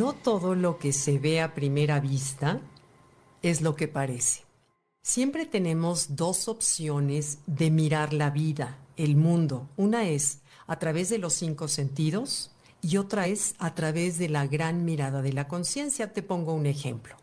No todo lo que se ve a primera vista es lo que parece. Siempre tenemos dos opciones de mirar la vida, el mundo. Una es a través de los cinco sentidos y otra es a través de la gran mirada de la conciencia. Te pongo un ejemplo.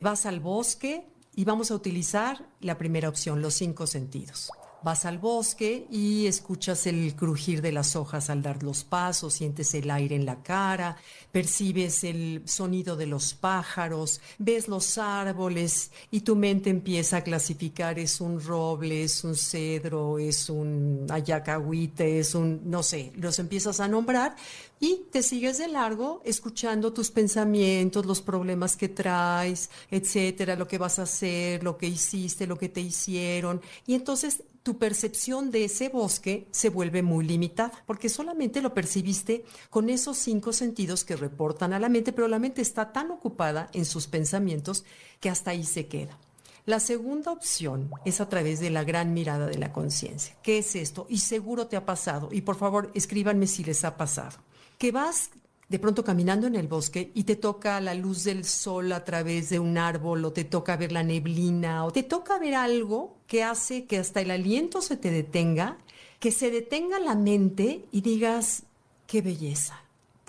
Vas al bosque y vamos a utilizar la primera opción, los cinco sentidos vas al bosque y escuchas el crujir de las hojas al dar los pasos, sientes el aire en la cara, percibes el sonido de los pájaros, ves los árboles y tu mente empieza a clasificar, es un roble, es un cedro, es un ayacahuite, es un, no sé, los empiezas a nombrar y te sigues de largo escuchando tus pensamientos, los problemas que traes, etcétera, lo que vas a hacer, lo que hiciste, lo que te hicieron. Y entonces tu percepción de ese bosque se vuelve muy limitada, porque solamente lo percibiste con esos cinco sentidos que reportan a la mente, pero la mente está tan ocupada en sus pensamientos que hasta ahí se queda. La segunda opción es a través de la gran mirada de la conciencia. ¿Qué es esto? Y seguro te ha pasado. Y por favor, escríbanme si les ha pasado. Que vas de pronto caminando en el bosque y te toca la luz del sol a través de un árbol o te toca ver la neblina o te toca ver algo que hace que hasta el aliento se te detenga, que se detenga la mente y digas, qué belleza,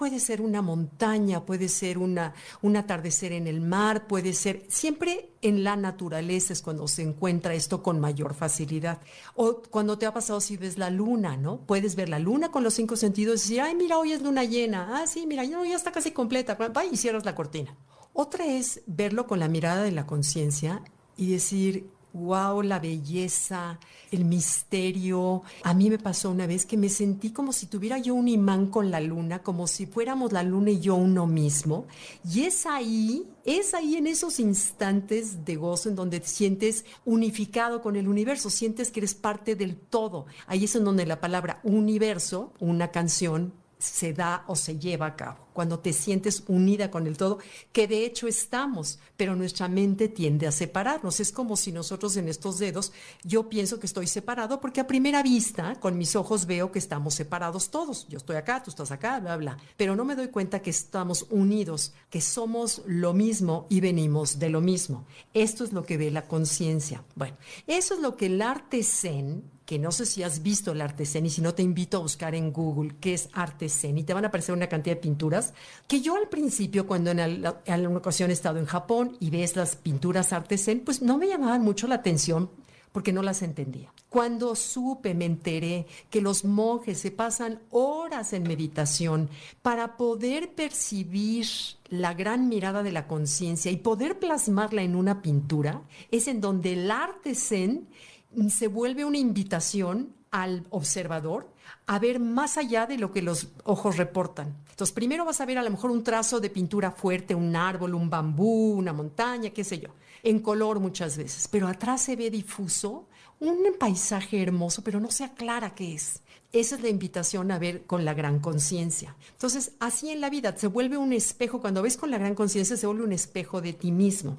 Puede ser una montaña, puede ser una, un atardecer en el mar, puede ser siempre en la naturaleza es cuando se encuentra esto con mayor facilidad. O cuando te ha pasado si ves la luna, ¿no? Puedes ver la luna con los cinco sentidos y decir, ay, mira, hoy es luna llena. Ah, sí, mira, ya está casi completa. Va y cierras la cortina. Otra es verlo con la mirada de la conciencia y decir, wow, la belleza, el misterio. A mí me pasó una vez que me sentí como si tuviera yo un imán con la luna, como si fuéramos la luna y yo uno mismo. Y es ahí, es ahí en esos instantes de gozo en donde te sientes unificado con el universo, sientes que eres parte del todo. Ahí es en donde la palabra universo, una canción, se da o se lleva a cabo, cuando te sientes unida con el todo, que de hecho estamos, pero nuestra mente tiende a separarnos. Es como si nosotros en estos dedos, yo pienso que estoy separado porque a primera vista, con mis ojos veo que estamos separados todos. Yo estoy acá, tú estás acá, bla, bla. Pero no me doy cuenta que estamos unidos, que somos lo mismo y venimos de lo mismo. Esto es lo que ve la conciencia. Bueno, eso es lo que el arte zen que no sé si has visto el arte zen y si no te invito a buscar en Google qué es arte zen y te van a aparecer una cantidad de pinturas que yo al principio cuando en, alguna ocasión he estado en Japón y ves las pinturas arte zen pues no me llamaban mucho la atención porque no las entendía. Cuando supe, me enteré que los monjes se pasan horas en meditación para poder percibir la gran mirada de la conciencia y poder plasmarla en una pintura, es en donde el arte zen se vuelve una invitación al observador a ver más allá de lo que los ojos reportan. Entonces, primero vas a ver a lo mejor un trazo de pintura fuerte, un árbol, un bambú, una montaña, qué sé yo, en color muchas veces, pero atrás se ve difuso un paisaje hermoso, pero no se aclara qué es. Esa es la invitación a ver con la gran conciencia. Entonces, así en la vida se vuelve un espejo, cuando ves con la gran conciencia se vuelve un espejo de ti mismo.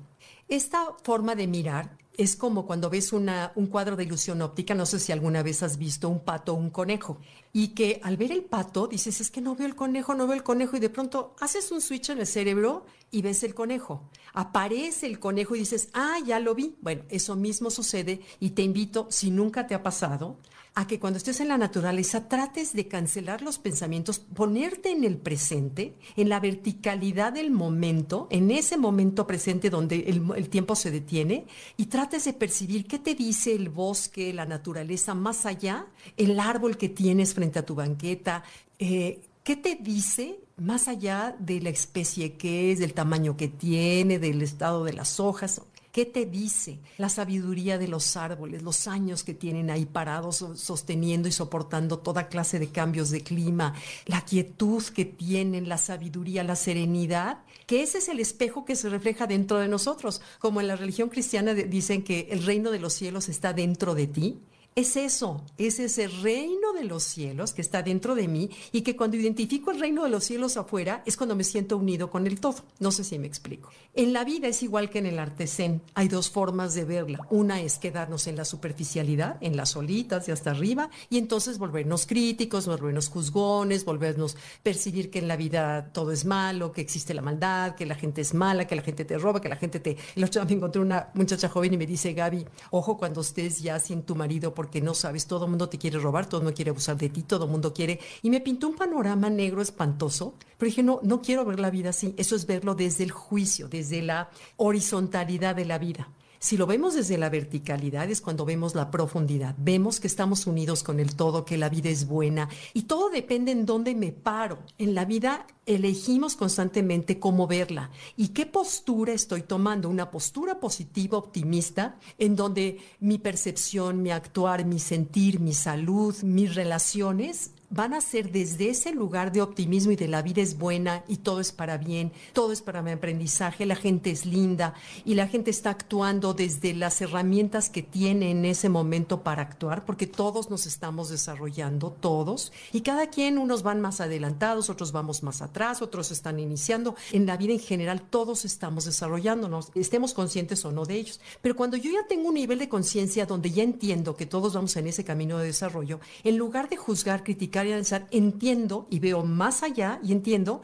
Esta forma de mirar es como cuando ves una, un cuadro de ilusión óptica, no sé si alguna vez has visto un pato o un conejo, y que al ver el pato dices, es que no veo el conejo, no veo el conejo, y de pronto haces un switch en el cerebro y ves el conejo. Aparece el conejo y dices, ah, ya lo vi. Bueno, eso mismo sucede y te invito, si nunca te ha pasado, a que cuando estés en la naturaleza trates de cancelar los pensamientos, ponerte en el presente, en la verticalidad del momento, en ese momento presente donde el, tiempo se detiene, y trates de percibir qué te dice el bosque, la naturaleza, más allá, el árbol que tienes frente a tu banqueta, eh, ¿qué te dice más allá de la especie que es, del tamaño que tiene, del estado de las hojas? ¿Qué te dice la sabiduría de los árboles, los años que tienen ahí parados sosteniendo y soportando toda clase de cambios de clima, la quietud que tienen, la sabiduría, la serenidad? Que ese es el espejo que se refleja dentro de nosotros. Como en la religión cristiana dicen que el reino de los cielos está dentro de ti, es eso, es ese reino de los cielos que está dentro de mí y que cuando identifico el reino de los cielos afuera es cuando me siento unido con el todo. No sé si me explico. En la vida es igual que en el arte zen. Hay dos formas de verla. Una es quedarnos en la superficialidad, en las solitas de hasta arriba, y entonces volvernos críticos, volvernos juzgones, volvernos percibir que en la vida todo es malo, que existe la maldad, que la gente es mala, que la gente te roba, que la gente te... El otro día me encontré una muchacha joven y me dice, Gaby, ojo cuando estés ya sin tu marido porque no sabes, todo el mundo te quiere robar, todo el mundo quiere abusar de ti, todo el mundo quiere... Y me pintó un panorama negro espantoso, pero dije, no, no quiero ver la vida así, eso es verlo desde el juicio, desde la horizontalidad de la vida. Si lo vemos desde la verticalidad es cuando vemos la profundidad, vemos que estamos unidos con el todo, que la vida es buena y todo depende en dónde me paro. En la vida elegimos constantemente cómo verla. Y qué postura estoy tomando, una postura positiva, optimista, en donde mi percepción, mi actuar, mi sentir, mi salud, mis relaciones van a ser desde ese lugar de optimismo y de la vida es buena y todo es para bien, todo es para mi aprendizaje, la gente es linda y la gente está actuando desde las herramientas que tiene en ese momento para actuar, porque todos nos estamos desarrollando, todos, y cada quien, unos van más adelantados, otros vamos más atrás, otros están iniciando. En la vida en general todos estamos desarrollándonos, estemos conscientes o no de ellos. Pero cuando yo ya tengo un nivel de conciencia donde ya entiendo que todos vamos en ese camino de desarrollo, en lugar de juzgar, criticar, entiendo y veo más allá y entiendo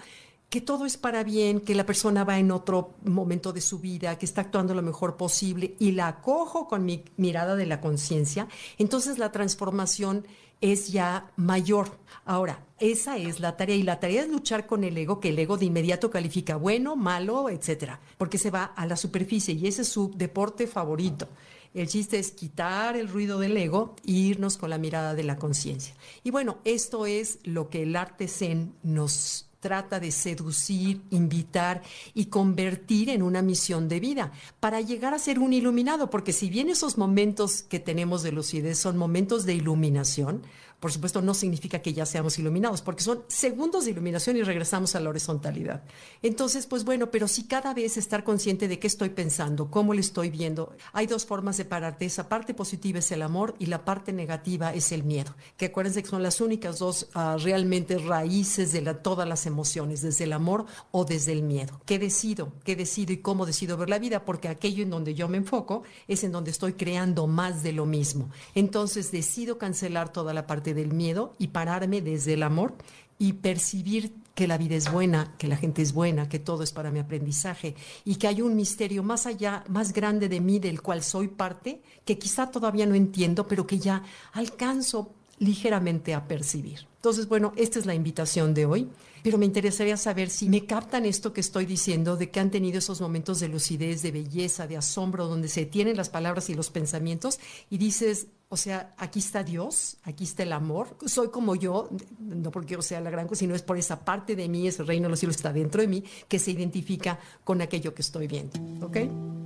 que todo es para bien, que la persona va en otro momento de su vida, que está actuando lo mejor posible y la acojo con mi mirada de la conciencia, entonces la transformación es ya mayor. Ahora, esa es la tarea y la tarea es luchar con el ego, que el ego de inmediato califica bueno, malo, etcétera, porque se va a la superficie y ese es su deporte favorito. El chiste es quitar el ruido del ego e irnos con la mirada de la conciencia. Y bueno, esto es lo que el arte zen nos trata de seducir, invitar y convertir en una misión de vida para llegar a ser un iluminado, porque si bien esos momentos que tenemos de lucidez son momentos de iluminación, por supuesto, no significa que ya seamos iluminados, porque son segundos de iluminación y regresamos a la horizontalidad. Entonces, pues bueno, pero sí cada vez estar consciente de qué estoy pensando, cómo le estoy viendo. Hay dos formas de pararte. Esa parte positiva es el amor y la parte negativa es el miedo. Que acuérdense que son las únicas dos uh, realmente raíces de todas las emociones, desde el amor o desde el miedo. ¿Qué decido? ¿Qué decido y cómo decido ver la vida? Porque aquello en donde yo me enfoco es en donde estoy creando más de lo mismo. Entonces decido cancelar toda la del miedo y pararme desde el amor y percibir que la vida es buena, que la gente es buena, que todo es para mi aprendizaje y que hay un misterio más allá, más grande de mí del cual soy parte, que quizá todavía no entiendo, pero que ya alcanzo ligeramente a percibir. Entonces, bueno, esta es la invitación de hoy, pero me interesaría saber si me captan esto que estoy diciendo, de que han tenido esos momentos de lucidez, de belleza, de asombro, donde se tienen las palabras y los pensamientos y dices, o sea, aquí está Dios, aquí está el amor, soy como yo, no porque yo sea la gran cosa, sino es por esa parte de mí, ese reino de los cielos está dentro de mí, que se identifica con aquello que estoy viendo. ¿Ok?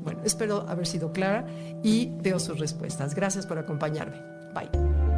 Bueno, espero haber sido clara y veo sus respuestas. Gracias por acompañarme. Bye.